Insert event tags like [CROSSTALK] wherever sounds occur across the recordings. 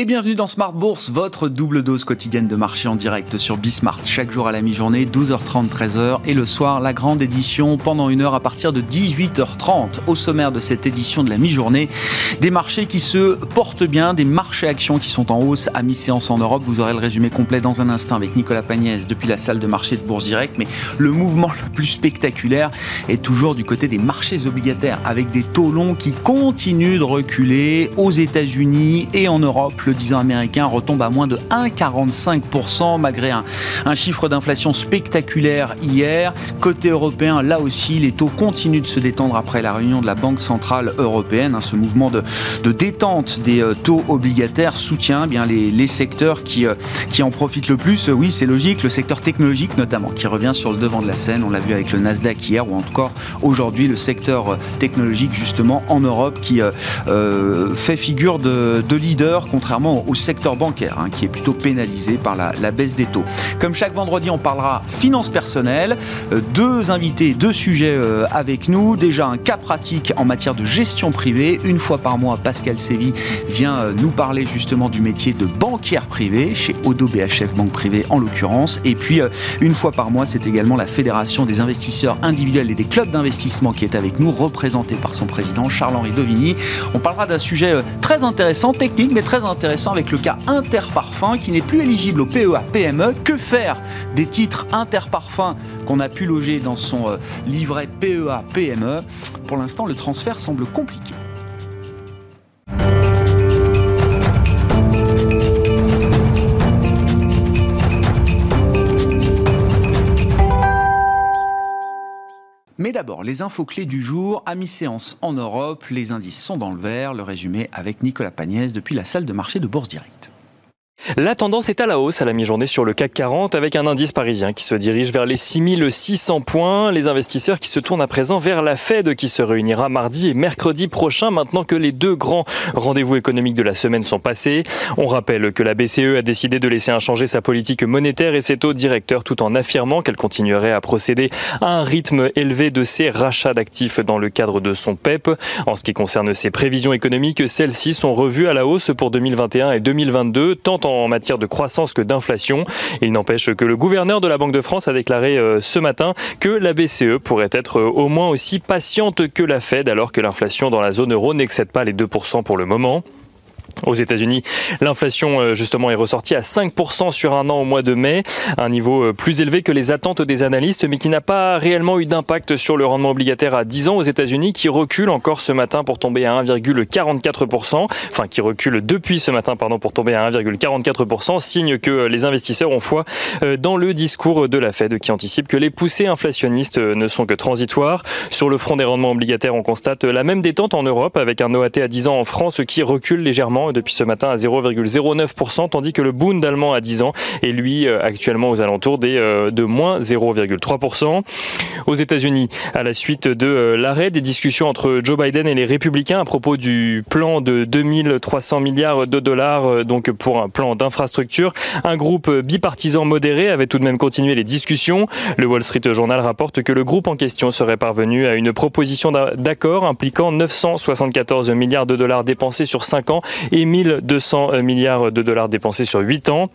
Et bienvenue dans Smart Bourse, votre double dose quotidienne de marché en direct sur Bismart. Chaque jour à la mi-journée, 12h30, 13h. Et le soir, la grande édition pendant une heure à partir de 18h30. Au sommaire de cette édition de la mi-journée, des marchés qui se portent bien, des marchés actions qui sont en hausse à mi-séance en Europe. Vous aurez le résumé complet dans un instant avec Nicolas Pagnès depuis la salle de marché de Bourse Direct. Mais le mouvement le plus spectaculaire est toujours du côté des marchés obligataires avec des taux longs qui continuent de reculer aux États-Unis et en Europe le 10 ans américain retombe à moins de 1,45% malgré un, un chiffre d'inflation spectaculaire hier. Côté européen, là aussi, les taux continuent de se détendre après la réunion de la Banque Centrale Européenne. Hein, ce mouvement de, détente des euh, taux obligataires soutient bien les, secteurs qui, euh, qui en profitent le plus. Oui, c'est logique, le secteur technologique notamment, qui revient sur le devant de la scène. On l'a vu avec le Nasdaq hier, ou encore aujourd'hui le secteur euh, technologique justement en Europe qui fait figure de, de leader contre au secteur bancaire, hein, qui est plutôt pénalisé par la, baisse des taux. Comme chaque vendredi, on parlera finances personnelles. Euh, deux invités, deux sujets euh, avec nous. Déjà un cas pratique en matière de gestion privée. Une fois par mois, Pascal Sévy vient euh, nous parler justement du métier de banquière privée chez Odo BHF Banque Privée en l'occurrence. Et puis une fois par mois, c'est également la Fédération des investisseurs individuels et des clubs d'investissement qui est avec nous, représentée par son président Charles-Henri Dovigny. On parlera d'un sujet très intéressant, technique, mais très intéressant intéressant avec le cas Interparfum qui n'est plus éligible au PEA PME. Que faire des titres Interparfum qu'on a pu loger dans son euh, livret PEA PME Pour l'instant, le transfert semble compliqué. D'abord, les infos clés du jour. À mi-séance en Europe, les indices sont dans le vert. Le résumé avec Nicolas Pagnès depuis la salle de marché de Bourse Directe. La tendance est à la hausse à la mi-journée sur le CAC 40 avec un indice parisien qui se dirige vers les 6600 points. Les investisseurs qui se tournent à présent vers la Fed qui se réunira mardi et mercredi prochain maintenant que les deux grands rendez-vous économiques de la semaine sont passés. On rappelle que la BCE a décidé de laisser inchanger sa politique monétaire et ses taux directeurs tout en affirmant qu'elle continuerait à procéder à un rythme élevé de ses rachats d'actifs dans le cadre de son PEP. En ce qui concerne ses prévisions économiques, celles-ci sont revues à la hausse pour 2021 et 2022 tant en en matière de croissance que d'inflation. Il n'empêche que le gouverneur de la Banque de France a déclaré euh, ce matin que la BCE pourrait être euh, au moins aussi patiente que la Fed alors que l'inflation dans la zone euro n'excède pas les 2% pour le moment. Aux États-Unis, l'inflation euh, justement est ressortie à 5% sur un an au mois de mai, un niveau euh, plus élevé que les attentes des analystes, mais qui n'a pas réellement eu d'impact sur le rendement obligataire à 10 ans aux États-Unis, qui recule encore ce matin pour tomber à 1,44%, enfin qui recule depuis ce matin pardon pour tomber à 1,44%, signe que les investisseurs ont foi euh, dans le discours de la Fed qui anticipe que les poussées inflationnistes ne sont que transitoires. Sur le front des rendements obligataires, on constate la même détente en Europe avec un OAT à 10 ans en France qui recule légèrement depuis ce matin à 0,09%, tandis que le Bund allemand à 10 ans est lui euh, actuellement aux alentours des, euh, de moins 0,3%. Aux États-Unis, à la suite de euh, l'arrêt des discussions entre Joe Biden et les républicains à propos du plan de 2300 milliards de dollars donc pour un plan d'infrastructure, un groupe bipartisan modéré avait tout de même continué les discussions. Le Wall Street Journal rapporte que le groupe en question serait parvenu à une proposition d'accord impliquant 974 milliards de dollars dépensés sur 5 ans et 1200 milliards de dollars dépensés sur 8 ans.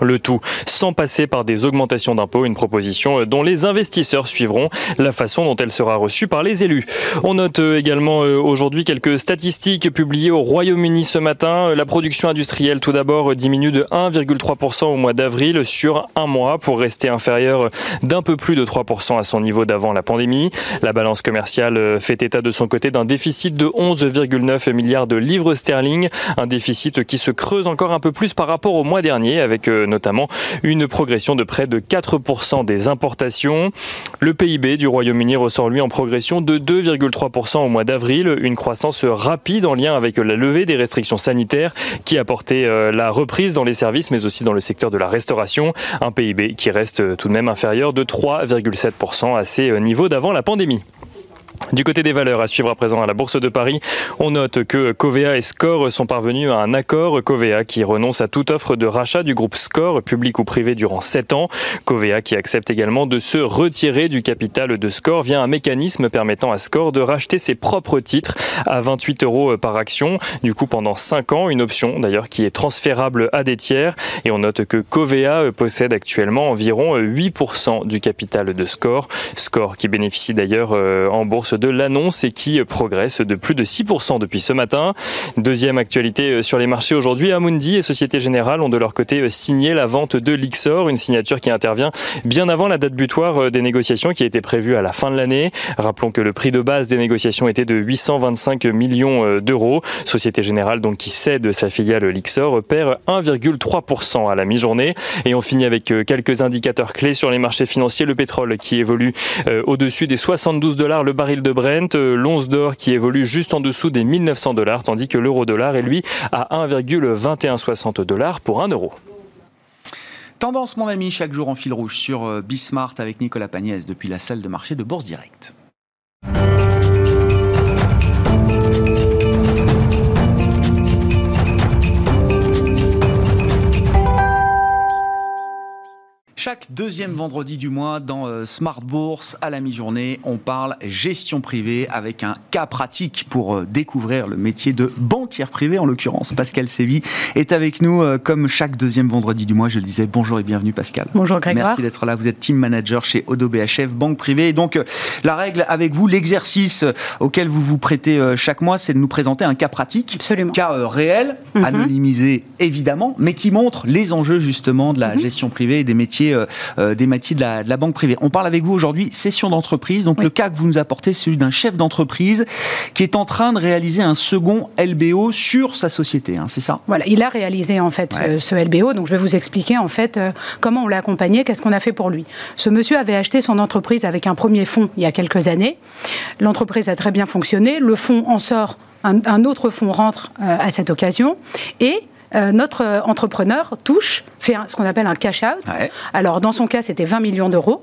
Le tout sans passer par des augmentations d'impôts, une proposition dont les investisseurs suivront la façon dont elle sera reçue par les élus. On note euh, également euh, aujourd'hui quelques statistiques publiées au Royaume-Uni ce matin. La production industrielle tout d'abord diminue de 1,3% au mois d'avril sur un mois pour rester inférieure d'un peu plus de 3% à son niveau d'avant la pandémie. La balance commerciale euh, fait état de son côté d'un déficit de 11,9 milliards de livres sterling, un déficit qui se creuse encore un peu plus par rapport au mois dernier avec notamment une progression de près de 4% des importations. Le PIB du Royaume-Uni ressort lui en progression de 2,3% au mois d'avril, une croissance rapide en lien avec la levée des restrictions sanitaires qui a porté euh, la reprise dans les services mais aussi dans le secteur de la restauration, un PIB qui reste tout de même inférieur de 3,7% à ses euh, niveaux d'avant la pandémie. Du côté des valeurs, à suivre à présent à la Bourse de Paris, on note que Covea et Score sont parvenus à un accord. Covea qui renonce à toute offre de rachat du groupe Score, public ou privé, durant 7 ans. Covea qui accepte également de se retirer du capital de Score via un mécanisme permettant à Score de racheter ses propres titres à 28 euros par action. Du coup, pendant 5 ans, une option d'ailleurs qui est transférable à des tiers. Et on note que Covea possède actuellement environ 8% du capital de Score. Score qui bénéficie d'ailleurs euh, en bourse de l'annonce et qui progresse de plus de 6% depuis ce matin. Deuxième actualité euh, sur les marchés aujourd'hui, Amundi et Société Générale ont de leur côté euh, signé la vente de l'Ixor, une signature qui intervient bien avant la date butoir euh, des négociations qui était prévue à la fin de l'année. Rappelons que le prix de base des négociations était de 825 millions d'euros. Société Générale donc qui cède sa filiale l'Ixor perd 1,3% à la mi-journée et on finit avec quelques indicateurs clés sur les marchés financiers. Le pétrole qui évolue au-dessus des 72 dollars le baril de Brent, euh, l'once d'or qui évolue juste en dessous des 1900 dollars, tandis que l'euro dollar est lui à 1,2160 dollars pour 1 euro. Tendance, mon ami, chaque jour en fil rouge sur euh, Bismart avec Nicolas Pagnès depuis la salle de marché de Bourse Directe. Chaque deuxième vendredi du mois dans euh, Smart Bourse à la mi-journée, on parle gestion privée avec un cas pratique pour euh, découvrir le métier de banquière privée en l'occurrence. Pascal Sévy est avec nous euh, comme chaque deuxième vendredi du mois. Je le disais, bonjour et bienvenue Pascal. Bonjour Grégoire. Merci d'être là. Vous êtes team manager chez Odo BHF, banque privée. Et donc la règle avec vous, l'exercice auquel vous vous prêtez chaque mois, c'est de nous présenter un cas pratique, Absolument. cas réel, mhm. anonymisé évidemment, mais qui montre les enjeux justement de la mhm. gestion privée et des métiers euh, euh, des métiers de la, banque privée. On parle avec vous aujourd'hui session d'entreprise. Donc le cas que vous nous apportez, c'est celui d'un chef d'entreprise qui est en train de réaliser un second LBO sur sa société. Hein, c'est ça? Voilà, il a réalisé en fait euh, ce LBO. Donc je vais vous expliquer en fait comment on l'a accompagné, qu'est-ce qu'on a fait pour lui. Ce monsieur avait acheté son entreprise avec un premier fonds il y a quelques années. L'entreprise a très bien fonctionné. Le fonds en sort un, autre fonds rentre à cette occasion et euh, notre euh, entrepreneur touche, fait ce qu'on appelle un cash out. Alors dans son cas, c'était 20 millions d'euros.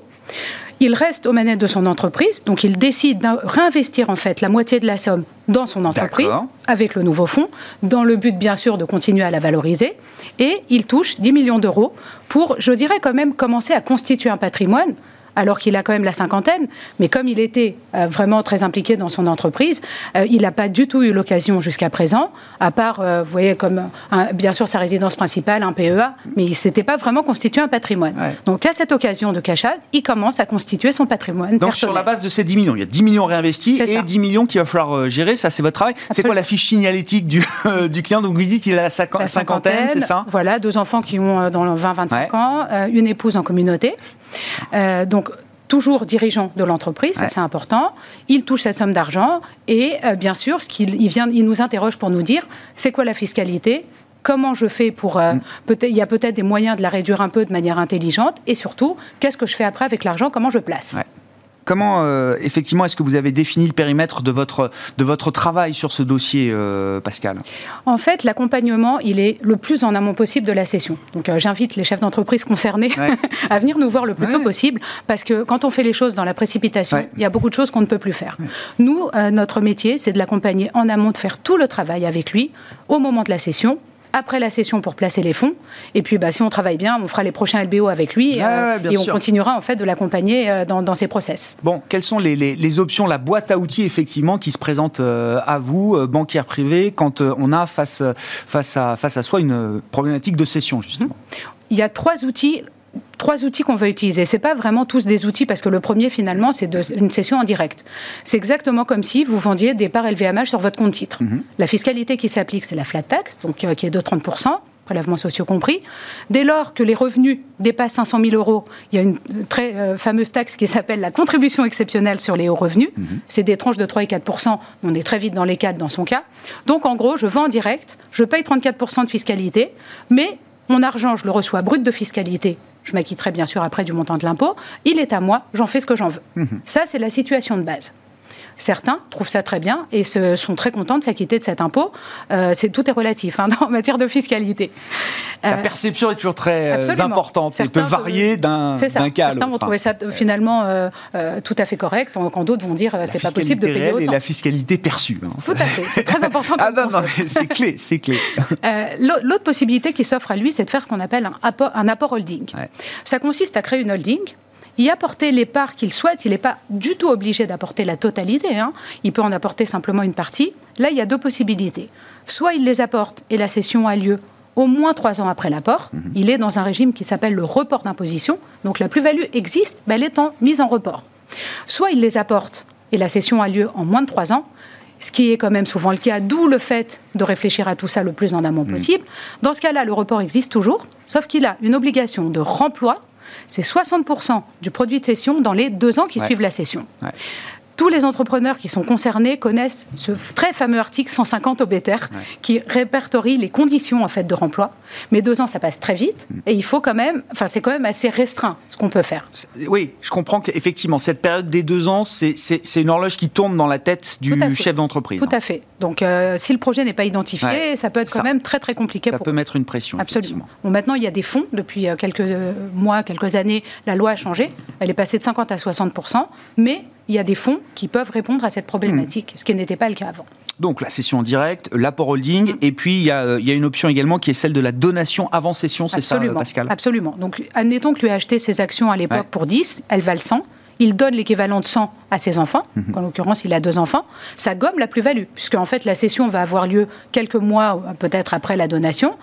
Il reste aux manettes de son entreprise, donc il décide de réinvestir en fait la moitié de la somme dans son entreprise avec le nouveau fonds, dans le but bien sûr de continuer à la valoriser. Et il touche 10 millions d'euros pour, je dirais quand même, commencer à constituer un patrimoine alors qu'il a quand même la cinquantaine. Mais comme il était euh, vraiment très impliqué dans son entreprise, euh, il n'a pas du tout eu l'occasion jusqu'à présent, à part, euh, vous voyez, comme bien sûr sa résidence principale, un PEA, mais il ne s'était pas vraiment constitué un patrimoine. Donc à cette occasion de cachat, il commence à constituer son patrimoine. Donc sur la base de ces 10 millions, il y a 10 millions réinvestis et 10 millions qu'il va falloir gérer, ça c'est votre travail. C'est quoi la fiche signalétique du, [LAUGHS] du client? Donc vous dites qu'il a la, cinquantaine, c'est ça? Voilà, deux enfants qui ont dans 20-25 ans, une épouse en communauté. Donc toujours dirigeant de l'entreprise, ça c'est important. Il touche cette somme d'argent et euh, bien sûr, ce qu'il il vient, il nous interroge pour nous dire, c'est quoi la fiscalité? Comment je fais pour euh, mm. peut-être il y a peut-être des moyens de la réduire un peu de manière intelligente et surtout qu'est-ce que je fais après avec l'argent? Comment je place? Comment, euh, effectivement, est-ce que vous avez défini le périmètre de votre, de votre travail sur ce dossier, euh, Pascal? En fait, l'accompagnement, il est le plus en amont possible de la session. Donc, euh, j'invite les chefs d'entreprise concernés [LAUGHS] à venir nous voir le plus tôt possible, parce que quand on fait les choses dans la précipitation, il y a beaucoup de choses qu'on ne peut plus faire. Nous, notre métier, c'est de l'accompagner en amont, de faire tout le travail avec lui au moment de la session, après la session pour placer les fonds. Et puis, bah, si on travaille bien, on fera les prochains LBO avec lui et, euh, on continuera en fait de l'accompagner euh, dans, ses process. Bon, quelles sont les, options, la boîte à outils effectivement qui se présente euh, à vous, banquière privée, quand on a face, face, à, face à soi une problématique de cession justement? Il y a trois outils trois outils qu'on va utiliser. C'est pas vraiment tous des outils parce que le premier finalement c'est une session en direct. C'est exactement comme si vous vendiez des parts LVMH sur votre compte titre. Mhm. La fiscalité qui s'applique c'est la flat tax, donc euh, qui est de 30% prélèvements sociaux compris. Dès lors que les revenus dépassent 500 000 euros, il y a une très euh, fameuse taxe qui s'appelle la contribution exceptionnelle sur les hauts revenus. Mhm. C'est des tranches de 3 et 4% On est très vite dans les 4 dans son cas. Donc en gros, je vends en direct, je paye 34% de fiscalité, mais mon argent, je le reçois brut de fiscalité je m'acquitterai bien sûr après du montant de l'impôt, il est à moi, j'en fais ce que j'en veux. Mhm. Ça, c'est la situation de base. Certains trouvent ça très bien et se, sont très contents de s'acquitter de cet impôt. Euh, c'est tout est relatif hein, [LAUGHS] en matière de fiscalité. La perception est toujours très importante. Elle peut varier d'un cas à l'autre. Certains vont trouver ça finalement tout à fait correct, quand d'autres vont dire c'est pas possible de payer autant. Et la fiscalité perçue. Hein, tout à fait, c'est très [LAUGHS] important. ah non, non c'est clé, c'est clé. [LAUGHS] L'autre possibilité qui s'offre à lui, c'est de faire ce qu'on appelle un apport, un apport holding. Ça consiste à créer une holding y apporter les parts qu'il souhaite. Il n'est pas du tout obligé d'apporter la totalité. Hein. Il peut en apporter simplement une partie. Là, il y a deux possibilités. Soit il les apporte et la cession a lieu au moins trois ans après l'apport. Mhm. Il est dans un régime qui s'appelle le report d'imposition. Donc la plus-value existe, mais elle est en mise en report. Soit il les apporte et la cession a lieu en moins de trois ans, ce qui est quand même souvent le cas, d'où le fait de réfléchir à tout ça le plus en amont mhm. possible. Dans ce cas-là, le report existe toujours, sauf qu'il a une obligation de remploi c'est 60% du produit de cession dans les deux ans qui suivent la cession tous les entrepreneurs qui sont concernés connaissent ce très fameux article 150 au qui répertorie les conditions en fait de remploi. Mais deux ans, ça passe très vite mm. et il faut quand même, enfin c'est quand même assez restreint ce qu'on peut faire. Oui, je comprends qu'effectivement cette période des deux ans, c'est une horloge qui tourne dans la tête du chef d'entreprise. Tout à fait. Donc euh, si le projet n'est pas identifié, ça peut être quand même très très compliqué. Ça peut mettre une pression. Absolument. Bon, maintenant il y a des fonds depuis euh, quelques euh, mois, quelques années, la loi a changé. Elle est passée de 50 à 60 mais il y a des fonds qui peuvent répondre à cette problématique, ce qui n'était pas le cas avant. Donc la session en direct, l'apport holding, et puis il y, a, une option également qui est celle de la donation avant session, c'est ça Pascal? Absolument. Donc admettons que lui a acheté ses actions à l'époque pour 10, elles valent 100. Il donne l'équivalent de 100 à ses enfants, mhm. en l'occurrence il a deux enfants, ça gomme la plus-value, puisque en fait la session va avoir lieu quelques mois peut-être après la donation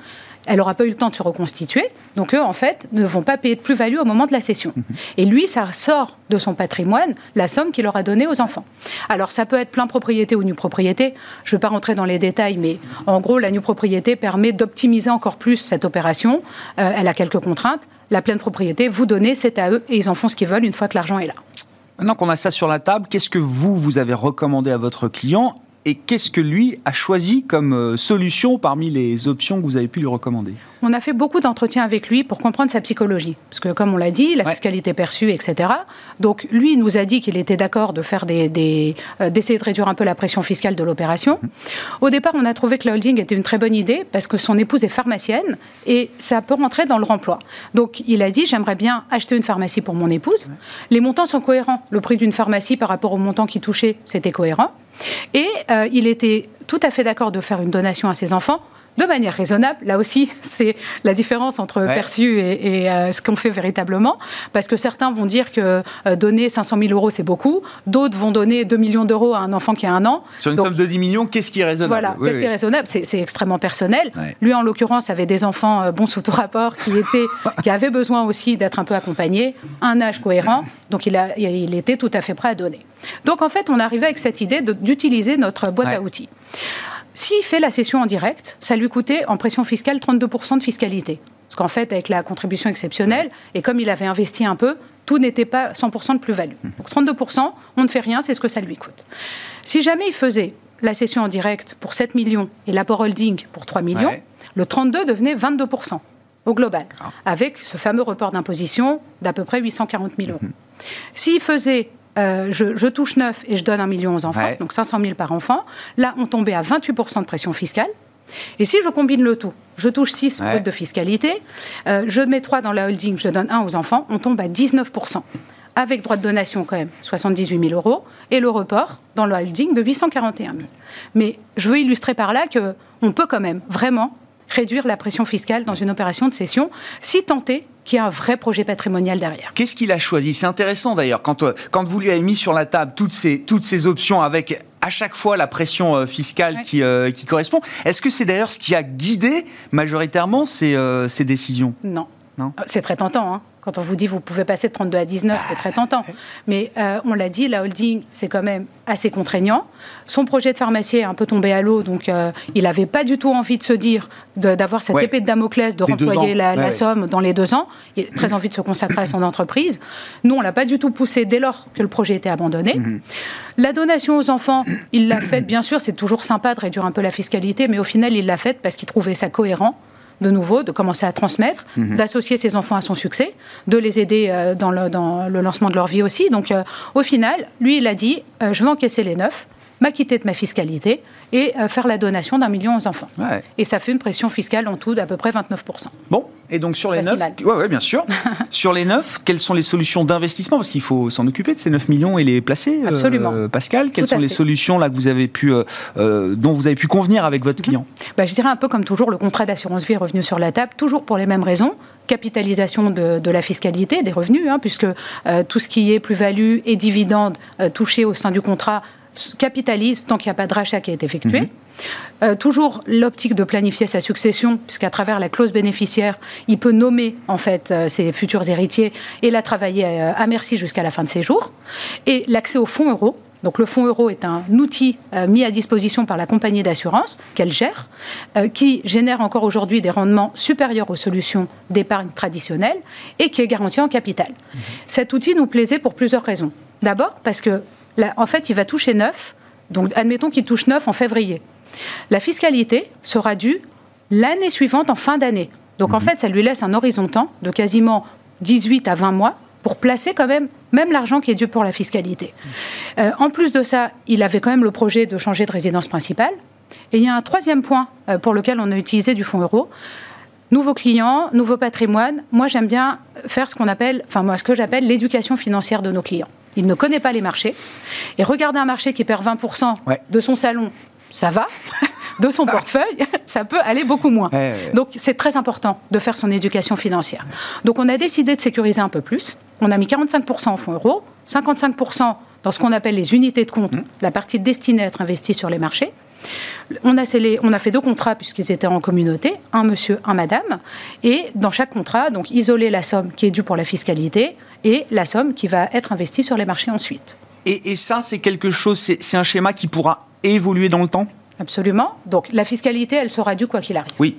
elle n'aura pas eu le temps de se reconstituer. Donc eux, en fait, ne vont pas payer de plus-value au moment de la cession. Mhm. Et lui, ça sort de son patrimoine la somme qu'il aura donnée aux enfants. Alors ça peut être plein propriété ou nue propriété. Je ne vais pas rentrer dans les détails, mais en gros, la nue propriété permet d'optimiser encore plus cette opération. Euh, elle a quelques contraintes. La pleine propriété, vous donnez, c'est à eux et ils en font ce qu'ils veulent une fois que l'argent est là. Maintenant qu'on a ça sur la table, qu'est-ce que vous, vous avez recommandé à votre client et qu'est-ce que lui a choisi comme euh, solution parmi les options que vous avez pu lui recommander? On a fait beaucoup d'entretiens avec lui pour comprendre sa psychologie. Parce que, comme on l'a dit, la fiscalité perçue, etc. Donc, lui, il nous a dit qu'il était d'accord de faire des, euh, d'essayer de réduire un peu la pression fiscale de l'opération. Au départ, on a trouvé que la holding était une très bonne idée parce que son épouse est pharmacienne et ça peut rentrer dans le remploi. Donc, il a dit j'aimerais bien acheter une pharmacie pour mon épouse. Les montants sont cohérents. Le prix d'une pharmacie par rapport au montant qu'il touchait, c'était cohérent. Et euh, il était tout à fait d'accord de faire une donation à ses enfants de manière raisonnable. Là aussi, [LAUGHS] c'est la différence entre perçu et, euh, ce qu'on fait véritablement. Parce que certains vont dire que euh, donner 500 000 euros, c'est beaucoup. D'autres vont donner 2 millions d'euros à un enfant qui a un an. Sur une somme de 10 millions, qu'est-ce qui est raisonnable? Voilà, qu'est-ce qui est raisonnable? C'est extrêmement personnel. Lui, en l'occurrence, avait des enfants euh, bons sous tout rapport qui, étaient, [LAUGHS] qui avaient besoin aussi d'être un peu accompagnés, un âge cohérent. Donc, il, a, il était tout à fait prêt à donner. Donc, en fait, on arrivait avec cette idée d'utiliser notre boîte à outils. S'il fait la session en direct, ça lui coûtait en pression fiscale 32% de fiscalité. Parce qu'en fait, avec la contribution exceptionnelle, et comme il avait investi un peu, tout n'était pas 100% de plus-value. Donc 32%, on ne fait rien, c'est ce que ça lui coûte. Si jamais il faisait la session en direct pour 7 millions et l'apport holding pour 3 millions, le 32 devenait 22% au global, ah. avec ce fameux report d'imposition d'à peu près 840 000 euros. Mhm. S'il faisait euh, je, touche 9 et je donne un million aux enfants, donc 500 000 par enfant. Là, on tombait à 28% de pression fiscale. Et si je combine le tout, je touche 6 ouais. de fiscalité, euh, je mets 3 dans la holding, je donne 1 aux enfants, on tombe à 19%. Avec droit de donation quand même, 78 000 euros, et le report dans la holding de 841 000. Mais je veux illustrer par là qu'on peut quand même vraiment réduire la pression fiscale dans une opération de cession, si tenté qu'il y a un vrai projet patrimonial derrière. Qu'est-ce qu'il a choisi? C'est intéressant d'ailleurs, quand, euh, quand vous lui avez mis sur la table toutes ces, toutes ces options avec à chaque fois la pression euh, fiscale qui, euh, qui, correspond. Est-ce que c'est d'ailleurs ce qui a guidé majoritairement ces, ces décisions? Non. non? C'est très tentant. Hein. Quand on vous dit vous pouvez passer de 32 à 19, c'est très tentant. Mais euh, on l'a dit, la holding, c'est quand même assez contraignant. Son projet de pharmacie est un peu tombé à l'eau, donc euh, il n'avait pas du tout envie de se dire d'avoir cette épée de Damoclès, de remployer la, somme dans les deux ans. Il a très envie de se consacrer à son entreprise. Nous, on l'a pas du tout poussé dès lors que le projet était abandonné. Mhm. La donation aux enfants, il l'a faite, bien sûr, c'est toujours sympa de réduire un peu la fiscalité, mais au final, il l'a faite parce qu'il trouvait ça cohérent de nouveau, de commencer à transmettre, mhm. d'associer ses enfants à son succès, de les aider euh, dans le, dans le lancement de leur vie aussi. Donc, euh, au final, lui, il a dit je vais encaisser les neuf m'acquitter de ma fiscalité et euh, faire la donation d'un million aux enfants. Et ça fait une pression fiscale en tout d'à peu près 29%. Bon, et donc sur les neuf, ouais, ouais, bien sûr. [LAUGHS] sur les neuf, quelles sont les solutions d'investissement? Parce qu'il faut s'en occuper de ces 9 millions et les placer. Euh, Absolument. Pascal, quelles sont les solutions là que vous avez pu, euh, dont vous avez pu convenir avec votre client? Bah, Je dirais un peu comme toujours, le contrat d'assurance vie est revenu sur la table, toujours pour les mêmes raisons capitalisation de, la fiscalité, des revenus, hein, puisque tout ce qui est plus-value et dividendes touchés au sein du contrat capitalise tant qu'il n'y a pas de rachat qui est effectué. Mhm. Euh, toujours l'optique de planifier sa succession, puisqu'à travers la clause bénéficiaire, il peut nommer en fait euh, ses futurs héritiers et la travailler euh, à merci jusqu'à la fin de ses jours. Et l'accès au fonds euro. Donc le fonds euro est un outil mis à disposition par la compagnie d'assurance qu'elle gère, qui génère encore aujourd'hui des rendements supérieurs aux solutions d'épargne traditionnelles et qui est garanti en capital. Mhm. Cet outil nous plaisait pour plusieurs raisons. D'abord parce que en fait, il va toucher 9. Donc, admettons qu'il touche 9 en février. La fiscalité sera due l'année suivante en fin d'année. Donc, en mhm. fait, ça lui laisse un horizon de temps de quasiment 18 à 20 mois pour placer quand même même l'argent qui est dû pour la fiscalité. Euh, en plus de ça, il avait quand même le projet de changer de résidence principale. Et il y a un troisième point euh, pour lequel on a utilisé du fonds euro. Nouveaux clients, nouveau patrimoine. Moi, j'aime bien faire ce qu'on appelle, enfin moi, ce que j'appelle l'éducation financière de nos clients. Il ne connaît pas les marchés. Et regarder un marché qui perd 20% de son salon, ça va. [LAUGHS] de son portefeuille, [LAUGHS] ça peut aller beaucoup moins. Donc c'est très important de faire son éducation financière. Donc on a décidé de sécuriser un peu plus. On a mis 45% en fonds euros, 55% dans ce qu'on appelle les unités de compte, mmh. la partie destinée à être investie sur les marchés. On a, on a fait deux contrats puisqu'ils étaient en communauté, un monsieur, un madame, et dans chaque contrat, donc isoler la somme qui est due pour la fiscalité et la somme qui va être investie sur les marchés ensuite. Et, ça, c'est quelque chose, c'est un schéma qui pourra évoluer dans le temps? Absolument. Donc la fiscalité, elle sera due quoi qu'il arrive. Oui.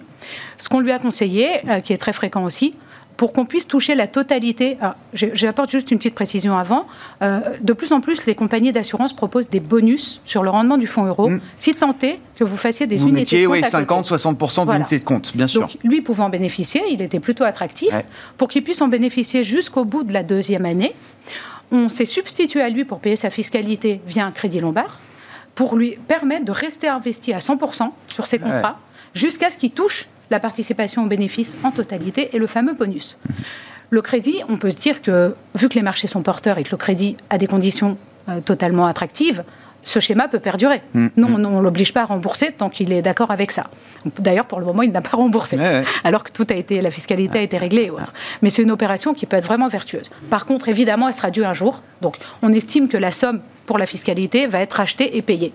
Ce qu'on lui a conseillé, euh, qui est très fréquent aussi, pour qu'on puisse toucher la totalité. J'apporte juste une petite précision avant. Euh, de plus en plus, les compagnies d'assurance proposent des bonus sur le rendement du fonds euro, mm. si est que vous fassiez des unités de compte. Oui, 50-60% d'unités de compte, bien sûr. Donc, lui pouvant en bénéficier, il était plutôt attractif. Pour qu'il puisse en bénéficier jusqu'au bout de la deuxième année, on s'est substitué à lui pour payer sa fiscalité via un crédit lombard, pour lui permettre de rester investi à 100% sur ses contrats, jusqu'à ce qu'il touche la participation aux bénéfices en totalité et le fameux bonus. Le crédit, on peut se dire que, vu que les marchés sont porteurs et que le crédit a des conditions euh, totalement attractives, ce schéma peut perdurer. Mm. Non, on ne l'oblige pas à rembourser tant qu'il est d'accord avec ça. D'ailleurs, pour le moment, il n'a pas remboursé, alors que tout a été, la fiscalité a été réglée. Mais c'est une opération qui peut être vraiment vertueuse. Par contre, évidemment, elle sera due un jour. Donc, on estime que la somme pour la fiscalité va être achetée et payée.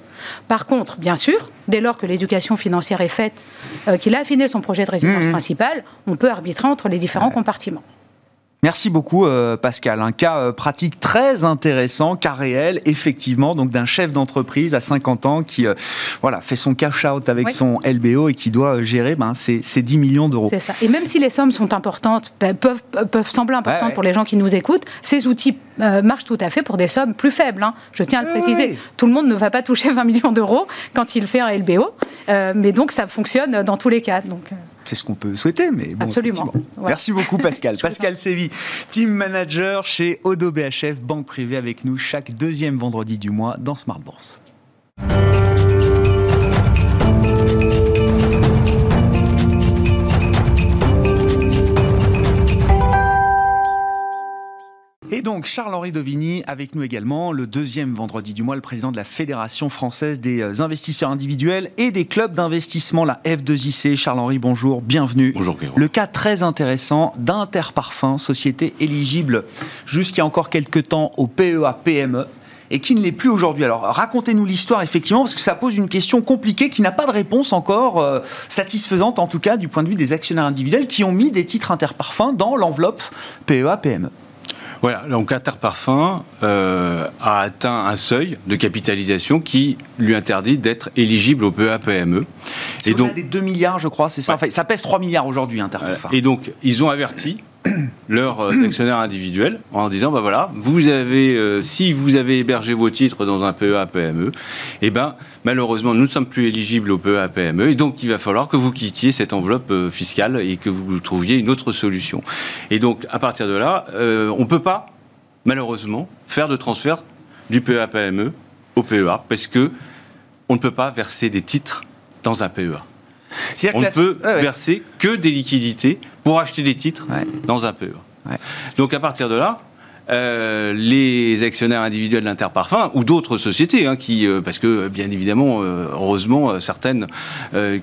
Par contre, bien sûr, dès lors que l'éducation financière est faite, euh, qu'il a affiné son projet de résidence mm, mm. principale, on peut arbitrer entre les différents compartiments. Merci beaucoup euh, Pascal. Un cas euh, pratique très intéressant, cas réel, effectivement, donc d'un chef d'entreprise à 50 ans qui euh, voilà, fait son cash-out avec son LBO et qui doit gérer ben, ses, 10 millions d'euros. C'est ça. Et même si les sommes sont importantes, ben, peuvent, peuvent sembler importantes pour les gens qui nous écoutent, ces outils marchent tout à fait pour des sommes plus faibles. Hein. Je tiens à le préciser. Tout le monde ne va pas toucher [LAUGHS] 20 millions d'euros quand il fait un LBO, mais donc ça fonctionne dans tous les cas. Donc, c'est ce qu'on peut souhaiter, mais bon. Absolument. Merci beaucoup, Pascal. [LAUGHS] Pascal Sévy, team manager chez Odo BHF, banque privée, avec nous chaque deuxième vendredi du mois dans Smart Bourse. Et donc Charles-Henri Dovigny avec nous également, le deuxième vendredi du mois, le président de la Fédération française des euh, investisseurs individuels et des clubs d'investissement, la F2IC. Charles-Henri, bonjour, bienvenue. Bonjour Le cas très intéressant d'Interparfum, société éligible jusqu'à encore quelques temps au PEA-PME et qui ne l'est plus aujourd'hui. Alors racontez-nous l'histoire effectivement, parce que ça pose une question compliquée qui n'a pas de réponse encore euh, satisfaisante, en tout cas du point de vue des actionnaires individuels qui ont mis des titres Interparfum dans l'enveloppe PEA-PME. Voilà, donc Interparfum euh, a atteint un seuil de capitalisation qui lui interdit d'être éligible au PEA-PME. Et donc des 2 milliards, je crois, c'est ça. ça pèse 3 milliards aujourd'hui, Interparfum. et donc, ils ont averti [COUGHS] leurs euh, actionnaires individuels en disant bah voilà, vous avez, euh, si vous avez hébergé vos titres dans un PEA PME, eh ben malheureusement nous ne sommes plus éligibles au PEA PME et donc il va falloir que vous quittiez cette enveloppe euh, fiscale et que vous trouviez une autre solution. Et donc à partir de là, on ne peut pas malheureusement faire de transfert du PEA PME au PEA parce que on ne peut pas verser des titres dans un PEA. On ne peut verser que des liquidités pour acheter des titres dans un PEA. Donc à partir de là, euh, les actionnaires individuels d'Interparfum ou d'autres sociétés, hein, qui, euh, parce que bien évidemment, euh, heureusement, certaines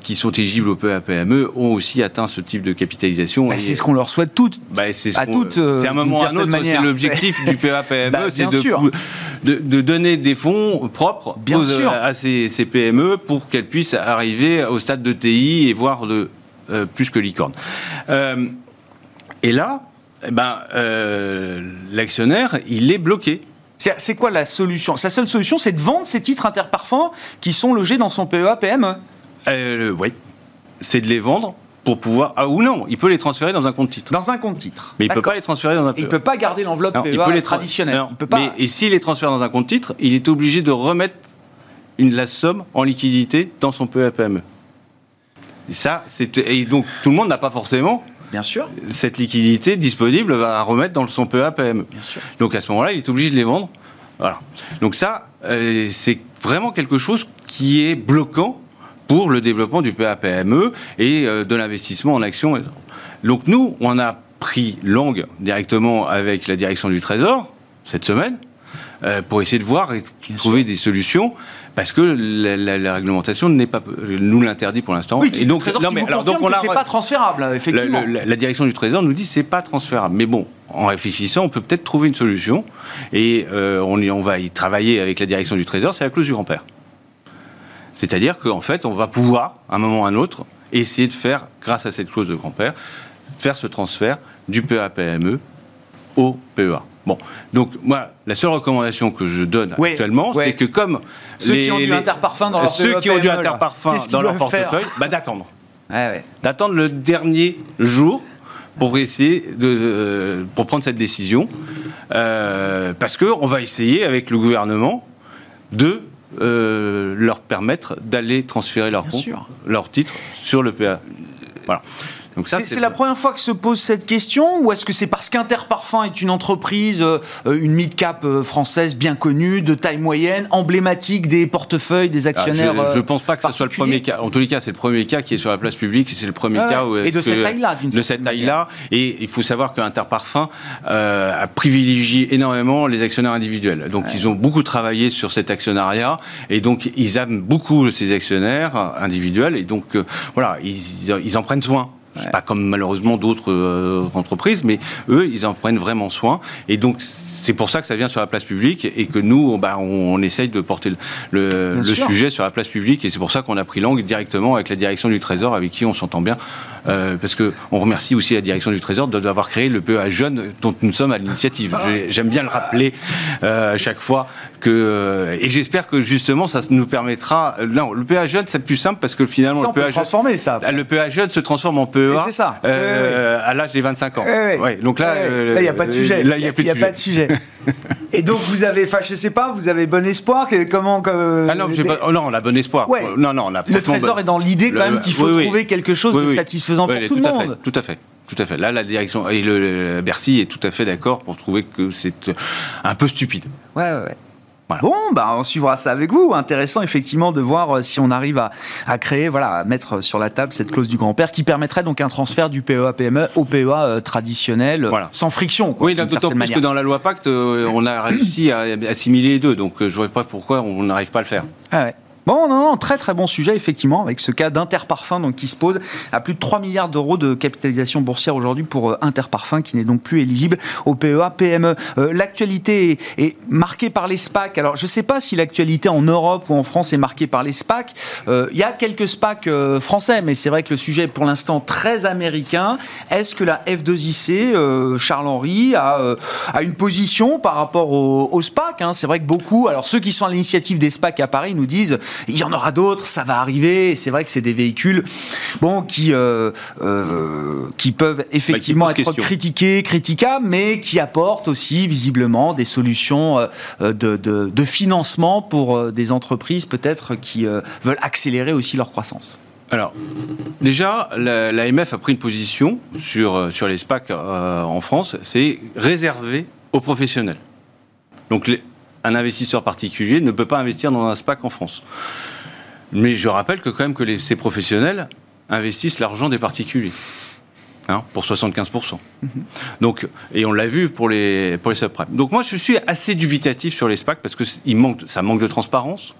qui sont éligibles au PAPME ont aussi atteint ce type de capitalisation. Bah, c'est ce qu'on leur souhaite toutes. Bah, c'est ce à toutes. c'est un moment ou un autre, c'est l'objectif du [LAUGHS] PAPME, bah, c'est de, de, donner des fonds propres à ces, ces, PME pour qu'elles puissent arriver au stade de TI et voir de plus que licorne. et là, eh ben, euh, l'actionnaire, il est bloqué. C'est quoi la solution? Sa seule solution, c'est de vendre ces titres interparfums qui sont logés dans son PEA PME euh, Oui. C'est de les vendre pour pouvoir. Ah, ou non, il peut les transférer dans un compte titre. Dans un compte titre. Mais il ne peut pas les transférer dans un PEA. Il ne peut pas garder l'enveloppe PEA il peut les traditionnelle. peut pas... et s'il les transfère dans un compte titre, il est obligé de remettre une, la somme en liquidité dans son PEA PME. Et ça, et donc tout le monde n'a pas forcément Bien sûr. Cette liquidité disponible va remettre dans son PEA PME. Bien sûr. Donc à ce moment-là, il est obligé de les vendre. Voilà. Donc ça, euh, c'est vraiment quelque chose qui est bloquant pour le développement du PEA PME et euh, de l'investissement en actions. Donc nous, on a pris langue directement avec la direction du Trésor cette semaine euh, pour essayer de voir et trouver des solutions parce que la, réglementation n'est pas nous l'interdit pour l'instant. Oui, et donc non, mais alors donc on c'est pas transférable effectivement. La, direction du Trésor nous dit c'est pas transférable. Mais bon, en réfléchissant, on peut peut-être trouver une solution et euh, on, on va y travailler avec la direction du Trésor. C'est la clause du grand-père. C'est-à-dire qu'en fait, on va pouvoir, à un moment ou à un autre, essayer de faire, grâce à cette clause de grand-père, faire ce transfert du PEA-PME au PEA. Bon, donc moi, la seule recommandation que je donne actuellement, c'est que comme ceux qui ont du interparfum dans leur ceux qui ont du interparfum dans leur portefeuille, bah, d'attendre, [LAUGHS] d'attendre le dernier jour pour essayer de, pour prendre cette décision, euh, parce que on va essayer avec le gouvernement de euh, leur permettre d'aller transférer leur compte, leur titre sur le PA. Voilà. C'est la première fois que se pose cette question ou est-ce que c'est parce qu'Interparfum est une entreprise, euh, une mid-cap euh, française bien connue, de taille moyenne, emblématique des portefeuilles des ah, actionnaires Je ne pense pas que ce soit le premier cas. En tous les cas, c'est le premier cas qui est sur la place publique. C'est le premier cas où, et de cette taille-là, d'une De cette taille-là. Et il faut savoir qu'Interparfum euh, a privilégié énormément les actionnaires individuels. Donc ils ont beaucoup travaillé sur cet actionnariat et donc ils aiment beaucoup ces actionnaires individuels et donc voilà, ils, ils en prennent soin. Pas comme malheureusement d'autres euh, entreprises, mais eux, ils en prennent vraiment soin. Et donc, c'est pour ça que ça vient sur la place publique et que nous, bah, on, essaye de porter le, le sujet sur la place publique. Et c'est pour ça qu'on a pris langue directement avec la direction du Trésor, avec qui on s'entend bien. Euh, parce qu'on remercie aussi la direction du Trésor d'avoir créé le PEA Jeune dont nous sommes à l'initiative. J'aime bien le rappeler euh, à chaque fois que euh, et j'espère que justement ça nous permettra. Non, le PEA Jeune c'est plus simple parce que finalement le PEA transformer ça. Le PEA Jeune se transforme en PEA. C'est ça. à l'âge des 25 ans. Ouais, donc là, il n'y a pas de sujet. Là, il n'y a, y a pas de sujet. Et donc vous avez, enfin je sais pas, vous avez bon espoir? Comment Ah non, oh non, on a bon espoir. Non, non, le Trésor est dans l'idée quand même qu'il faut trouver quelque chose de satisfaisant pour tout, le monde. tout à fait. Tout à fait. Là, la direction et le, Bercy est tout à fait d'accord pour trouver que c'est un peu stupide. Ouais, ouais, ouais. Bon, bah, on suivra ça avec vous. Intéressant, effectivement, de voir euh, si on arrive à, créer, voilà, à mettre sur la table cette clause du grand-père qui permettrait donc un transfert du PEA-PME au PEA euh, traditionnel, sans friction. Quoi, oui, d'autant plus que dans la loi Pacte, euh, on a réussi à assimiler les deux. Donc, je ne vois pas pourquoi on n'arrive pas à le faire. Ah ouais. Bon, non, non, très très bon sujet, effectivement, avec ce cas d'Interparfum donc, qui se pose à plus de 3 milliards d'euros de capitalisation boursière aujourd'hui pour euh, Interparfum, qui n'est donc plus éligible au PEA, PME. Euh, l'actualité est, marquée par les SPAC. Alors, je ne sais pas si l'actualité en Europe ou en France est marquée par les SPAC. Euh, il y a quelques SPAC français, mais c'est vrai que le sujet est pour l'instant très américain. Est-ce que la F2IC, Charles-Henri, a, a, une position par rapport au, SPAC hein? C'est vrai que beaucoup, alors ceux qui sont à l'initiative des SPAC à Paris nous disent Il y en aura d'autres, ça va arriver. C'est vrai que c'est des véhicules, bon, qui qui peuvent effectivement bah, être critiqués, critiquables, mais qui apportent aussi visiblement des solutions de, de, de financement pour des entreprises peut-être qui veulent accélérer aussi leur croissance. Alors, déjà, l'AMF a pris une position sur, euh, sur les SPAC euh, en France, c'est réservé aux professionnels. Donc, un investisseur particulier ne peut pas investir dans un SPAC en France. Mais je rappelle que quand même que ces professionnels investissent l'argent des particuliers. Hein, pour 75%. Mhm. Donc, et on l'a vu pour les, pour les subprimes. Donc moi, je suis assez dubitatif sur les SPAC parce que manque, ça manque de transparence.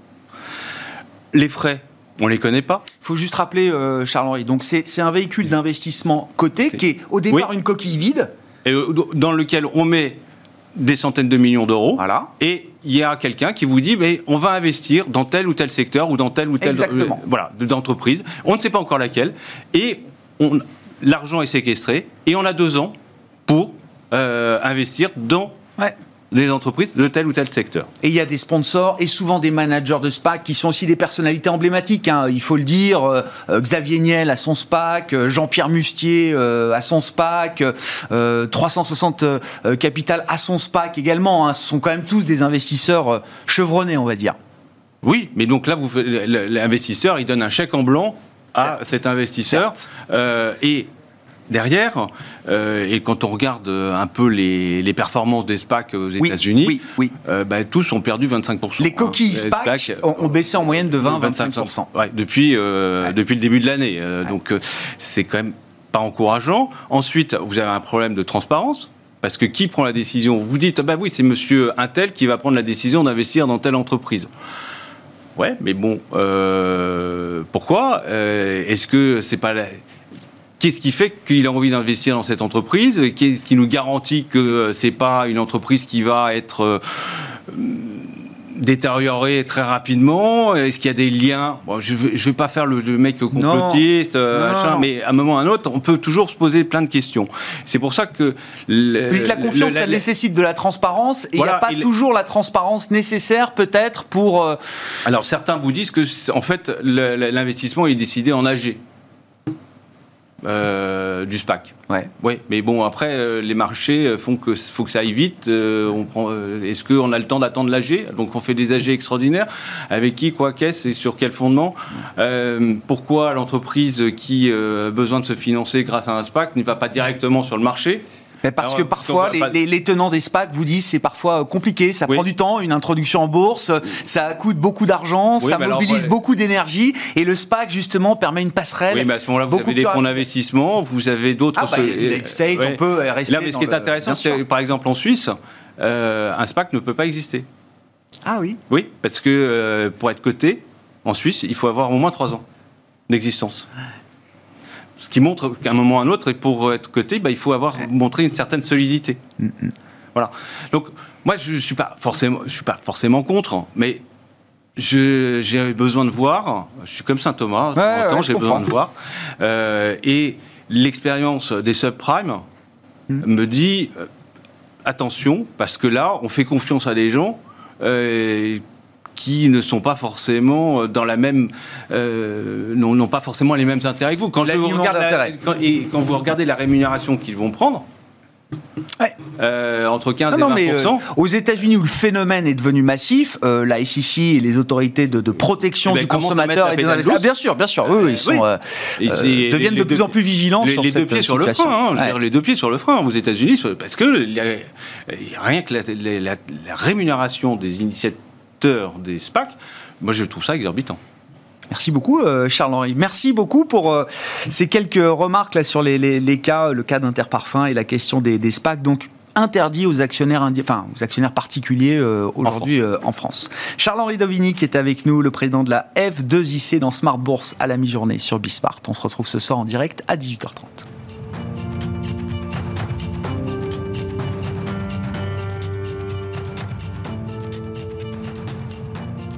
Les frais on les connaît pas. Il faut juste rappeler, euh, Charles-Henri, donc c'est un véhicule d'investissement coté qui est au départ une coquille vide. Et euh, dans lequel on met des centaines de millions d'euros. Voilà. Et il y a quelqu'un qui vous dit, mais on va investir dans tel ou tel secteur ou dans tel ou tel euh, voilà d'entreprise. On ne sait pas encore laquelle. Et l'argent est séquestré et on a deux ans pour investir dans ouais des entreprises de tel ou tel secteur. Et il y a des sponsors et souvent des managers de SPAC qui sont aussi des personnalités emblématiques, hein. il faut le dire. Euh, euh, Xavier Niel à son SPAC, euh, Jean-Pierre Mustier à son SPAC, 360 Capital à son SPAC également. Hein. Ce sont quand même tous des investisseurs chevronnés, on va dire. Oui, mais donc là, l'investisseur, il donne un chèque en blanc à cet investisseur. et derrière. Euh, et quand on regarde un peu les, performances des SPAC aux États-Unis, oui, euh, bah, tous ont perdu 25%. Les coquilles hein. SPAC, ont, baissé en moyenne de 20-25%. depuis, euh, depuis le début de l'année. Donc c'est quand même pas encourageant. Ensuite, vous avez un problème de transparence. Parce que qui prend la décision? Vous dites, bah oui, c'est monsieur Intel qui va prendre la décision d'investir dans telle entreprise. Ouais, mais bon, pourquoi? Est-ce que c'est pas la Qu'est-ce qui fait qu'il a envie d'investir dans cette entreprise? Qu'est-ce qui nous garantit que c'est pas une entreprise qui va être euh, détériorée très rapidement? Est-ce qu'il y a des liens? Je ne vais, pas faire le, mec complotiste, euh, mais à un moment ou à un autre, on peut toujours se poser plein de questions. C'est pour ça que... la confiance, ça nécessite de la transparence, et il n'y a pas toujours la transparence nécessaire peut-être pour... Euh, Alors certains vous disent que, en fait, l'investissement est décidé en AG. Euh, du SPAC. Ouais. Oui, mais bon, après, euh, les marchés font que faut que ça aille vite. Euh, on prend, est-ce qu'on a le temps d'attendre l'AG Donc, on fait des AG extraordinaires. Avec qui, quoi, qu'est-ce et sur quel fondement? Pourquoi l'entreprise qui a besoin de se financer grâce à un SPAC ne va pas directement sur le marché? Parce que parfois, les, tenants des SPAC vous disent c'est parfois compliqué, ça prend du temps, une introduction en bourse, ça coûte beaucoup d'argent, ça mobilise beaucoup d'énergie, et le SPAC justement permet une passerelle. Oui, mais à ce moment-là, vous avez des fonds d'investissement, vous avez d'autres. Ah, bah, stage, on peut rester. Là, mais ce qui est intéressant, c'est par exemple en Suisse, euh, un SPAC ne peut pas exister. Ah oui. Oui, parce que euh, pour être coté en Suisse, il faut avoir au moins trois ans d'existence. Ce qui montre qu'à un moment ou à un autre, et pour être coté, bah, il faut avoir montré une certaine solidité. Mm, mm. Voilà. Donc, moi, je ne suis, pas forcément, je suis pas forcément contre, mais j'ai besoin de voir. Je suis comme saint Thomas, ouais, j'ai besoin de voir. Euh, et l'expérience des subprimes mm. me dit euh, attention, parce que là, on fait confiance à des gens. Euh, qui ne sont pas forcément euh, dans la même, euh, n'ont pas forcément les mêmes intérêts que vous. Quand, je vous regarde et quand vous regardez la rémunération qu'ils vont prendre, euh, entre 15 et 20 mais, Aux États-Unis, où le phénomène est devenu massif, la SEC et les autorités de, protection eh ben, du consommateur et des investisseurs, bien sûr, bien sûr, oui, ils sont, deviennent de plus en plus vigilants les, sur les deux pieds sur le frein. Hein, les deux pieds sur le frein aux États-Unis, parce que rien que la, la rémunération des initiatives des SPAC, moi je trouve ça exorbitant. Merci beaucoup, euh, Charles-Henri. Merci beaucoup pour euh, ces quelques remarques là sur les, cas, le cas d'Interparfum et la question des, SPAC. Donc, interdit aux actionnaires, enfin, aux actionnaires particuliers euh, aujourd'hui en France. Charles-Henri Dovini qui est avec nous, le président de la F2IC dans Smart Bourse à la mi-journée sur Bismart. On se retrouve ce soir en direct à 18h30.